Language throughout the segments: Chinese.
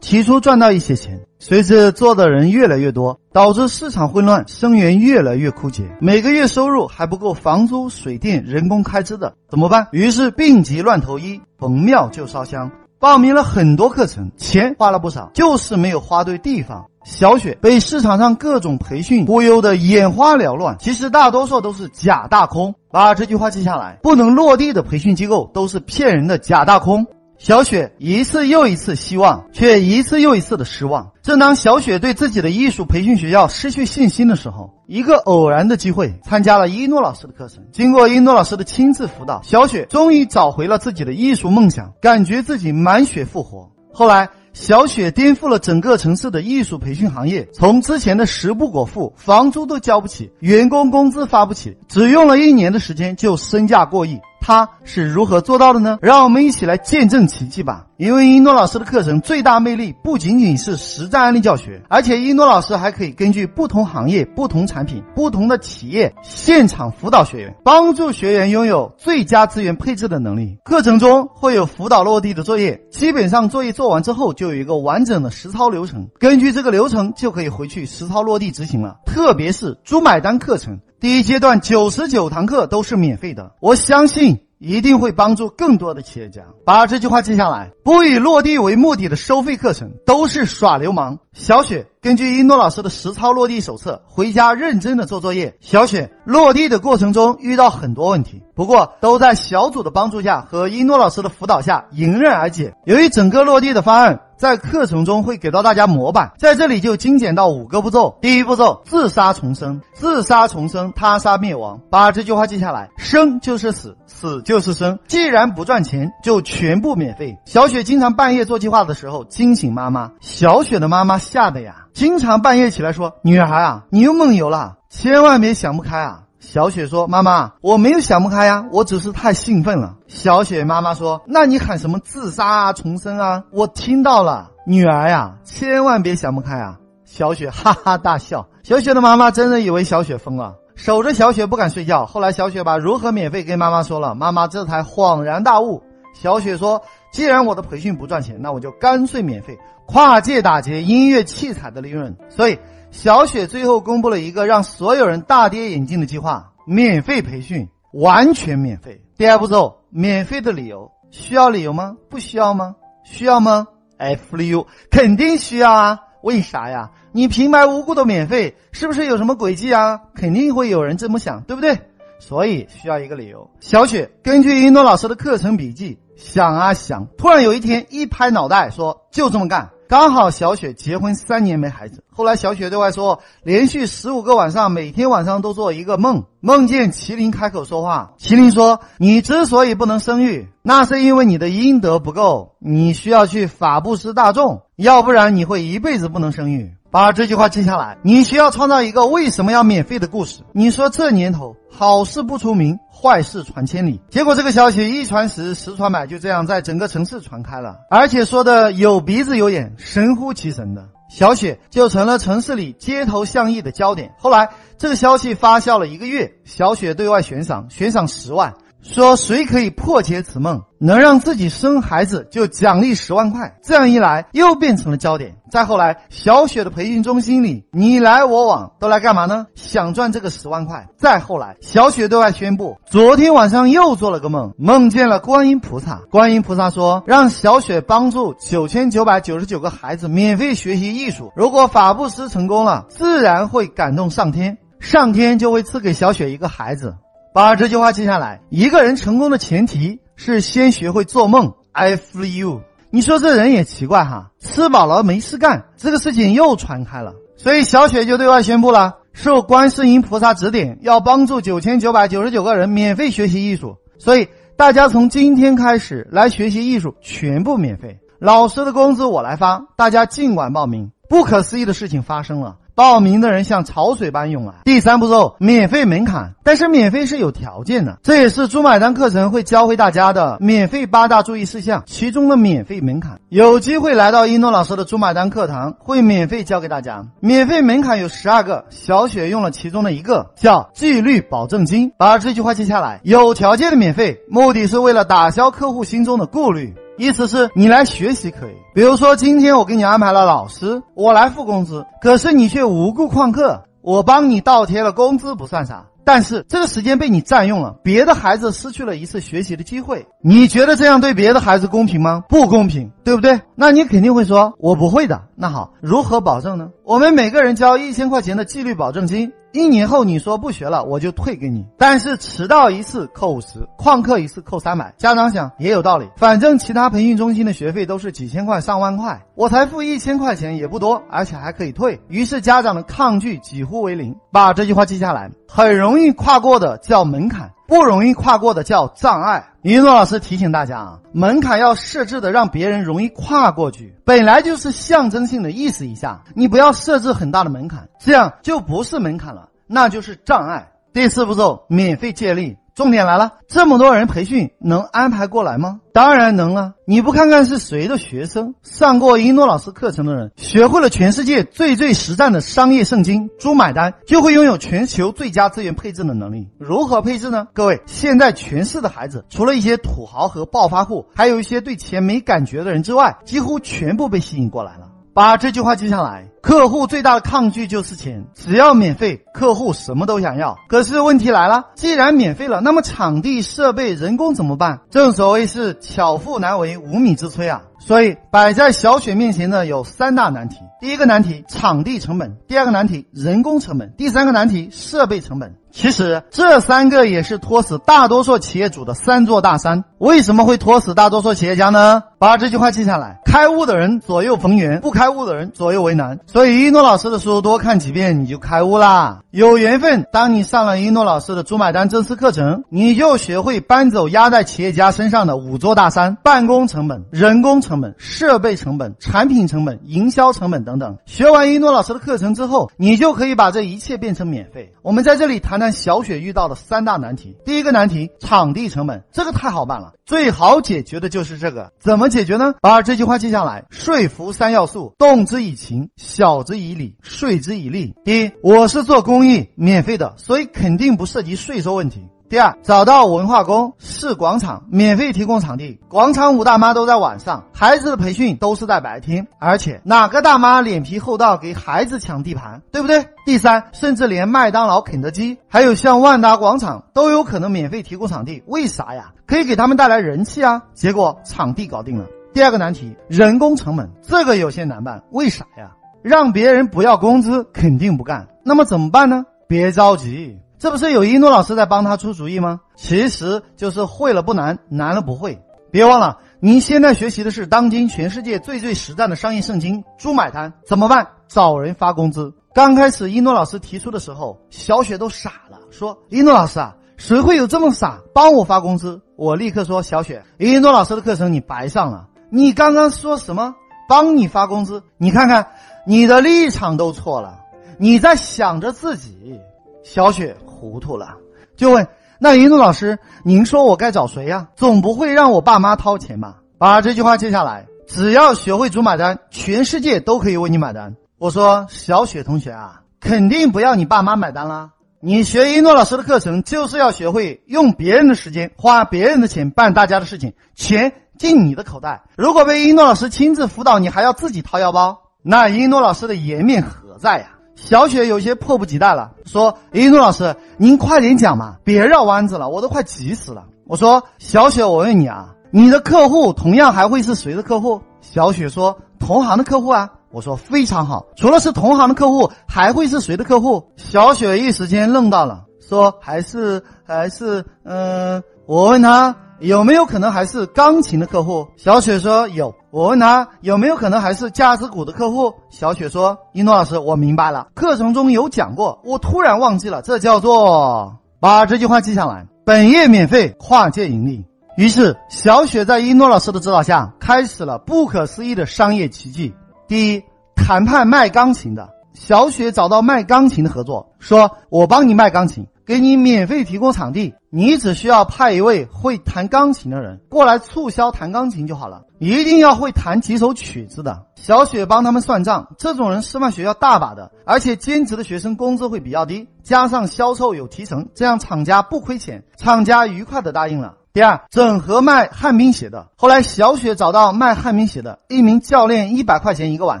起初赚到一些钱，随着做的人越来越多，导致市场混乱，生源越来越枯竭，每个月收入还不够房租、水电、人工开支的，怎么办？于是病急乱投医，逢庙就烧香，报名了很多课程，钱花了不少，就是没有花对地方。小雪被市场上各种培训忽悠的眼花缭乱，其实大多数都是假大空。把这句话记下来：不能落地的培训机构都是骗人的假大空。小雪一次又一次希望，却一次又一次的失望。正当小雪对自己的艺术培训学校失去信心的时候，一个偶然的机会，参加了一诺老师的课程。经过一诺老师的亲自辅导，小雪终于找回了自己的艺术梦想，感觉自己满血复活。后来。小雪颠覆了整个城市的艺术培训行业，从之前的食不果腹、房租都交不起、员工工资发不起，只用了一年的时间就身价过亿。他是如何做到的呢？让我们一起来见证奇迹吧！因为一诺老师的课程最大魅力不仅仅是实战案例教学，而且一诺老师还可以根据不同行业、不同产品、不同的企业现场辅导学员，帮助学员拥有最佳资源配置的能力。课程中会有辅导落地的作业，基本上作业做完之后就有一个完整的实操流程，根据这个流程就可以回去实操落地执行了。特别是猪买单课程，第一阶段九十九堂课都是免费的，我相信。一定会帮助更多的企业家把这句话记下来。不以落地为目的的收费课程都是耍流氓。小雪根据一诺老师的实操落地手册，回家认真的做作业。小雪落地的过程中遇到很多问题，不过都在小组的帮助下和一诺老师的辅导下迎刃而解。由于整个落地的方案。在课程中会给到大家模板，在这里就精简到五个步骤。第一步骤，自杀重生，自杀重生，他杀灭亡。把这句话记下来，生就是死，死就是生。既然不赚钱，就全部免费。小雪经常半夜做计划的时候惊醒妈妈，小雪的妈妈吓得呀，经常半夜起来说：“女孩啊，你又梦游了，千万别想不开啊。”小雪说：“妈妈，我没有想不开呀，我只是太兴奋了。”小雪妈妈说：“那你喊什么自杀啊、重生啊？我听到了，女儿呀，千万别想不开啊！”小雪哈哈大笑。小雪的妈妈真的以为小雪疯了，守着小雪不敢睡觉。后来小雪把如何免费跟妈妈说了，妈妈这才恍然大悟。小雪说：“既然我的培训不赚钱，那我就干脆免费，跨界打劫音乐器材的利润。”所以。小雪最后公布了一个让所有人大跌眼镜的计划：免费培训，完全免费。第二步骤，免费的理由需要理由吗？不需要吗？需要吗？F U 肯定需要啊！为啥呀？你平白无故的免费，是不是有什么诡计啊？肯定会有人这么想，对不对？所以需要一个理由。小雪根据一诺老师的课程笔记想啊想，突然有一天一拍脑袋说：就这么干。刚好小雪结婚三年没孩子，后来小雪对外说，连续十五个晚上，每天晚上都做一个梦，梦见麒麟开口说话。麒麟说：“你之所以不能生育，那是因为你的阴德不够，你需要去法布施大众，要不然你会一辈子不能生育。”把这句话记下来，你需要创造一个为什么要免费的故事。你说这年头好事不出名，坏事传千里，结果这个消息一传十，十传百，就这样在整个城市传开了，而且说的有鼻子有眼，神乎其神的。小雪就成了城市里街头巷议的焦点。后来这个消息发酵了一个月，小雪对外悬赏，悬赏十万。说谁可以破解此梦，能让自己生孩子就奖励十万块。这样一来，又变成了焦点。再后来，小雪的培训中心里你来我往，都来干嘛呢？想赚这个十万块。再后来，小雪对外宣布，昨天晚上又做了个梦，梦见了观音菩萨。观音菩萨说，让小雪帮助九千九百九十九个孩子免费学习艺术。如果法布施成功了，自然会感动上天，上天就会赐给小雪一个孩子。把这句话记下来。一个人成功的前提是先学会做梦。I feel you 你说这人也奇怪哈，吃饱了没事干，这个事情又传开了。所以小雪就对外宣布了，受观世音菩萨指点，要帮助九千九百九十九个人免费学习艺术。所以大家从今天开始来学习艺术，全部免费，老师的工资我来发，大家尽管报名。不可思议的事情发生了。报名的人像潮水般涌来。第三步骤，免费门槛，但是免费是有条件的，这也是猪买单课程会教会大家的免费八大注意事项，其中的免费门槛。有机会来到一诺老师的猪买单课堂，会免费教给大家。免费门槛有十二个，小雪用了其中的一个，叫纪律保证金。把这句话记下来，有条件的免费，目的是为了打消客户心中的顾虑。意思是你来学习可以，比如说今天我给你安排了老师，我来付工资，可是你却无故旷课，我帮你倒贴了工资不算啥，但是这个时间被你占用了，别的孩子失去了一次学习的机会，你觉得这样对别的孩子公平吗？不公平，对不对？那你肯定会说，我不会的。那好，如何保证呢？我们每个人交一千块钱的纪律保证金。一年后你说不学了，我就退给你。但是迟到一次扣五十，旷课一次扣三百。家长想也有道理，反正其他培训中心的学费都是几千块、上万块，我才付一千块钱也不多，而且还可以退。于是家长的抗拒几乎为零。把这句话记下来，很容易跨过的叫门槛，不容易跨过的叫障碍。一诺老师提醒大家啊，门槛要设置的让别人容易跨过去，本来就是象征性的意思一下，你不要设置很大的门槛，这样就不是门槛了。那就是障碍。第四步骤，免费借力。重点来了，这么多人培训能安排过来吗？当然能啊！你不看看是谁的学生，上过一诺老师课程的人，学会了全世界最最实战的商业圣经，猪买单就会拥有全球最佳资源配置的能力。如何配置呢？各位，现在全市的孩子，除了一些土豪和暴发户，还有一些对钱没感觉的人之外，几乎全部被吸引过来了。把这句话记下来。客户最大的抗拒就是钱，只要免费，客户什么都想要。可是问题来了，既然免费了，那么场地、设备、人工怎么办？正所谓是巧妇难为无米之炊啊！所以摆在小雪面前的有三大难题：第一个难题，场地成本；第二个难题，人工成本；第三个难题，设备成本。其实这三个也是拖死大多数企业主的三座大山。为什么会拖死大多数企业家呢？把这句话记下来：开悟的人左右逢源，不开悟的人左右为难。所以一诺老师的书多看几遍你就开悟啦，有缘分。当你上了一诺老师的猪买单正式课程，你就学会搬走压在企业家身上的五座大山：办公成本、人工成本、设备成本、产品成本、营销成本等等。学完一诺老师的课程之后，你就可以把这一切变成免费。我们在这里谈但小雪遇到的三大难题。第一个难题，场地成本，这个太好办了，最好解决的就是这个。怎么解决呢？把这句话记下来：说服三要素，动之以情。晓之以理，说之以利。一，我是做公益，免费的，所以肯定不涉及税收问题。第二，找到文化宫、市广场，免费提供场地，广场舞大妈都在晚上，孩子的培训都是在白天，而且哪个大妈脸皮厚到给孩子抢地盘，对不对？第三，甚至连麦当劳、肯德基，还有像万达广场都有可能免费提供场地，为啥呀？可以给他们带来人气啊！结果场地搞定了。第二个难题，人工成本，这个有些难办，为啥呀？让别人不要工资，肯定不干。那么怎么办呢？别着急，这不是有一诺老师在帮他出主意吗？其实就是会了不难，难了不会。别忘了，您现在学习的是当今全世界最最实战的商业圣经——猪买单。怎么办？找人发工资。刚开始一诺老师提出的时候，小雪都傻了，说：“一诺老师啊，谁会有这么傻，帮我发工资？”我立刻说：“小雪，一诺老师的课程你白上了。你刚刚说什么？帮你发工资？你看看。”你的立场都错了，你在想着自己。小雪糊涂了，就问：“那一诺老师，您说我该找谁呀？总不会让我爸妈掏钱吧？”把这句话记下来。只要学会主买单，全世界都可以为你买单。我说：“小雪同学啊，肯定不要你爸妈买单啦。你学一诺老师的课程，就是要学会用别人的时间，花别人的钱办大家的事情，钱进你的口袋。如果被一诺老师亲自辅导，你还要自己掏腰包。”那一诺老师的颜面何在呀？小雪有些迫不及待了，说：“一诺老师，您快点讲嘛，别绕弯子了，我都快急死了。”我说：“小雪，我问你啊，你的客户同样还会是谁的客户？”小雪说：“同行的客户啊。”我说：“非常好，除了是同行的客户，还会是谁的客户？”小雪一时间愣到了，说：“还是还是嗯。”我问他。有没有可能还是钢琴的客户？小雪说有。我问他有没有可能还是架子鼓的客户？小雪说：一诺老师，我明白了，课程中有讲过，我突然忘记了，这叫做把这句话记下来。本业免费，跨界盈利。于是小雪在一诺老师的指导下，开始了不可思议的商业奇迹。第一，谈判卖钢琴的。小雪找到卖钢琴的合作，说：“我帮你卖钢琴，给你免费提供场地，你只需要派一位会弹钢琴的人过来促销弹钢琴就好了，一定要会弹几首曲子的。”小雪帮他们算账，这种人师范学校大把的，而且兼职的学生工资会比较低，加上销售有提成，这样厂家不亏钱，厂家愉快的答应了。第二，整合卖旱冰鞋的。后来，小雪找到卖旱冰鞋的一名教练，一百块钱一个晚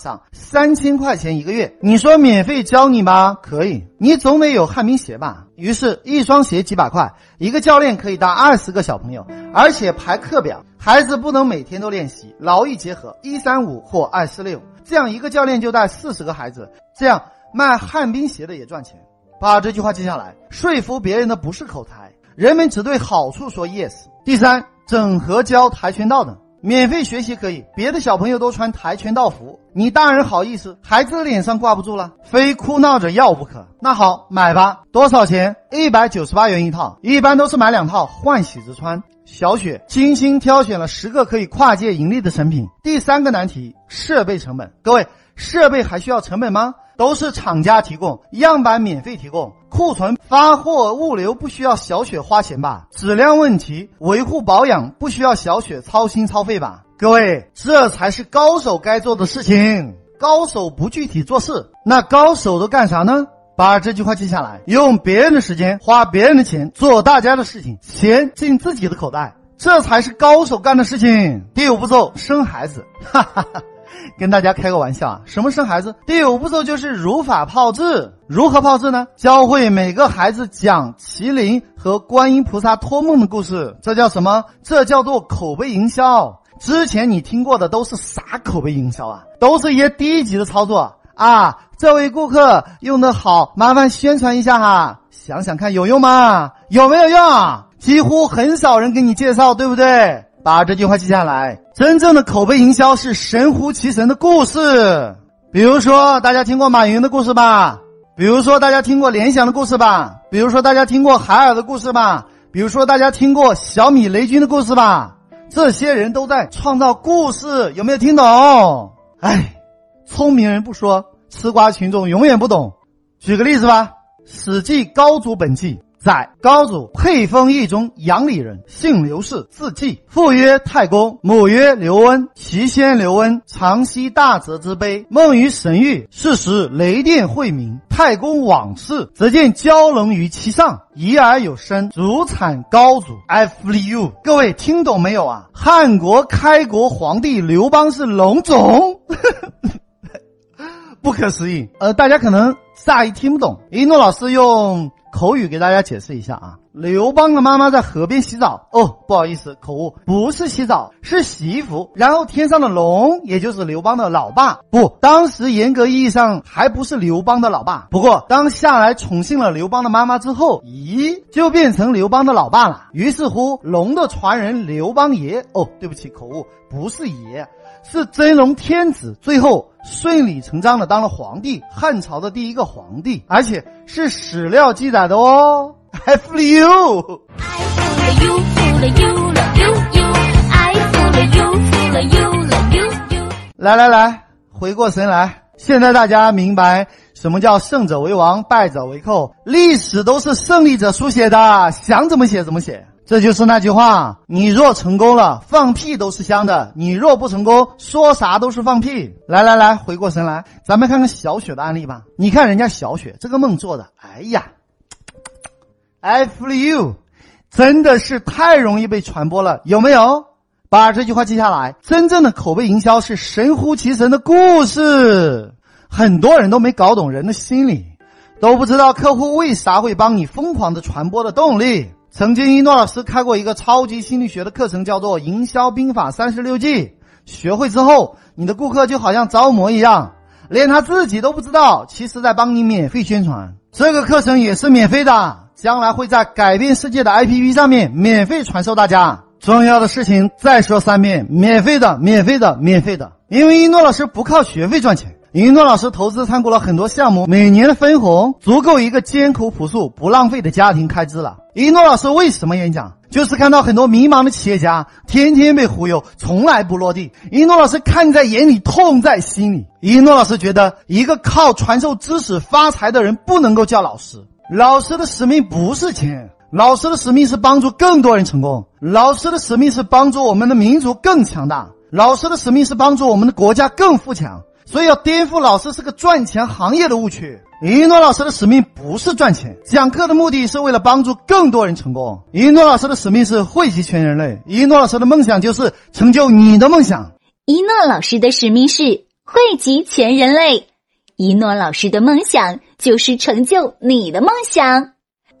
上，三千块钱一个月。你说免费教你吗？可以，你总得有旱冰鞋吧？于是，一双鞋几百块，一个教练可以带二十个小朋友，而且排课表，孩子不能每天都练习，劳逸结合，一三五或二四六，这样一个教练就带四十个孩子，这样卖旱冰鞋的也赚钱。把这句话记下来，说服别人的不是口才。人们只对好处说 yes。第三，整合教跆拳道的，免费学习可以。别的小朋友都穿跆拳道服，你大人好意思？孩子的脸上挂不住了，非哭闹着要不可。那好，买吧，多少钱？一百九十八元一套，一般都是买两套换洗着穿。小雪精心挑选了十个可以跨界盈利的产品。第三个难题，设备成本。各位，设备还需要成本吗？都是厂家提供，样板免费提供，库存发货物流不需要小雪花钱吧？质量问题维护保养不需要小雪操心操肺吧？各位，这才是高手该做的事情。高手不具体做事，那高手都干啥呢？把这句话记下来，用别人的时间花别人的钱做大家的事情，钱进自己的口袋，这才是高手干的事情。第五步骤，生孩子，哈哈哈。跟大家开个玩笑啊，什么生孩子？第五步骤就是如法炮制。如何炮制呢？教会每个孩子讲麒麟和观音菩萨托梦的故事，这叫什么？这叫做口碑营销。之前你听过的都是啥口碑营销啊？都是一些低级的操作啊！这位顾客用的好，麻烦宣传一下哈。想想看有用吗？有没有用？几乎很少人给你介绍，对不对？把这句话记下来。真正的口碑营销是神乎其神的故事。比如说，大家听过马云的故事吧？比如说，大家听过联想的故事吧？比如说，大家听过海尔的故事吧？比如说，大家听过小米雷军的故事吧？这些人都在创造故事，有没有听懂？哎，聪明人不说，吃瓜群众永远不懂。举个例子吧，《史记·高祖本纪》。载高祖沛丰邑中阳里人，姓刘氏，字季，父曰太公，母曰刘温。其先刘温常息大泽之碑，梦于神域。是时雷电晦明，太公往视，则见蛟龙于其上，疑而有声，足产高祖。I flee you，各位听懂没有啊？汉国开国皇帝刘邦是龙种，不可思议。呃，大家可能乍一听不懂，一诺老师用。口语给大家解释一下啊，刘邦的妈妈在河边洗澡哦，不好意思，口误，不是洗澡，是洗衣服。然后天上的龙，也就是刘邦的老爸，不，当时严格意义上还不是刘邦的老爸。不过当下来宠幸了刘邦的妈妈之后，咦，就变成刘邦的老爸了。于是乎，龙的传人刘邦爷，哦，对不起，口误，不是爷。是真龙天子，最后顺理成章的当了皇帝，汉朝的第一个皇帝，而且是史料记载的哦。I fool you. I fool you, fool you, you, you. I fool you, fool you, you, you. 来来来，回过神来，现在大家明白什么叫胜者为王，败者为寇？历史都是胜利者书写的，想怎么写怎么写。这就是那句话：你若成功了，放屁都是香的；你若不成功，说啥都是放屁。来来来，回过神来，咱们看看小雪的案例吧。你看人家小雪这个梦做的，哎呀，I feel you，真的是太容易被传播了，有没有？把这句话记下来。真正的口碑营销是神乎其神的故事，很多人都没搞懂人的心理，都不知道客户为啥会帮你疯狂的传播的动力。曾经一诺老师开过一个超级心理学的课程，叫做《营销兵法三十六计》。学会之后，你的顾客就好像着魔一样，连他自己都不知道，其实在帮你免费宣传。这个课程也是免费的，将来会在改变世界的 APP 上面免费传授大家。重要的事情再说三遍：免费的，免费的，免费的。因为一诺老师不靠学费赚钱，一诺老师投资参股了很多项目，每年的分红足够一个艰苦朴素、不浪费的家庭开支了。一诺老师为什么演讲？就是看到很多迷茫的企业家天天被忽悠，从来不落地。一诺老师看在眼里，痛在心里。一诺老师觉得，一个靠传授知识发财的人不能够叫老师。老师的使命不是钱，老师的使命是帮助更多人成功。老师的使命是帮助我们的民族更强大。老师的使命是帮助我们的国家更富强。所以要颠覆老师是个赚钱行业的误区。一诺老师的使命不是赚钱，讲课的目的是为了帮助更多人成功。一诺老师的使命是惠及全人类。一诺老师的梦想就是成就你的梦想。一诺老师的使命是惠及全人类。一诺老师的梦想就是成就你的梦想。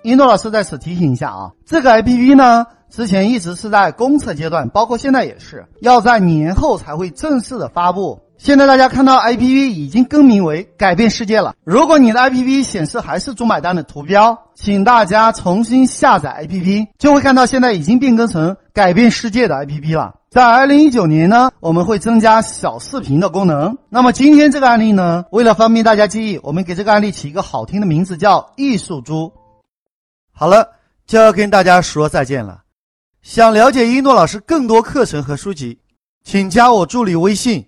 一诺老师在此提醒一下啊，这个 APP 呢，之前一直是在公测阶段，包括现在也是要在年后才会正式的发布。现在大家看到 APP 已经更名为“改变世界”了。如果你的 APP 显示还是“中买单”的图标，请大家重新下载 APP，就会看到现在已经变更成“改变世界”的 APP 了。在二零一九年呢，我们会增加小视频的功能。那么今天这个案例呢，为了方便大家记忆，我们给这个案例起一个好听的名字，叫“艺术猪”。好了，就要跟大家说再见了。想了解一诺老师更多课程和书籍，请加我助理微信。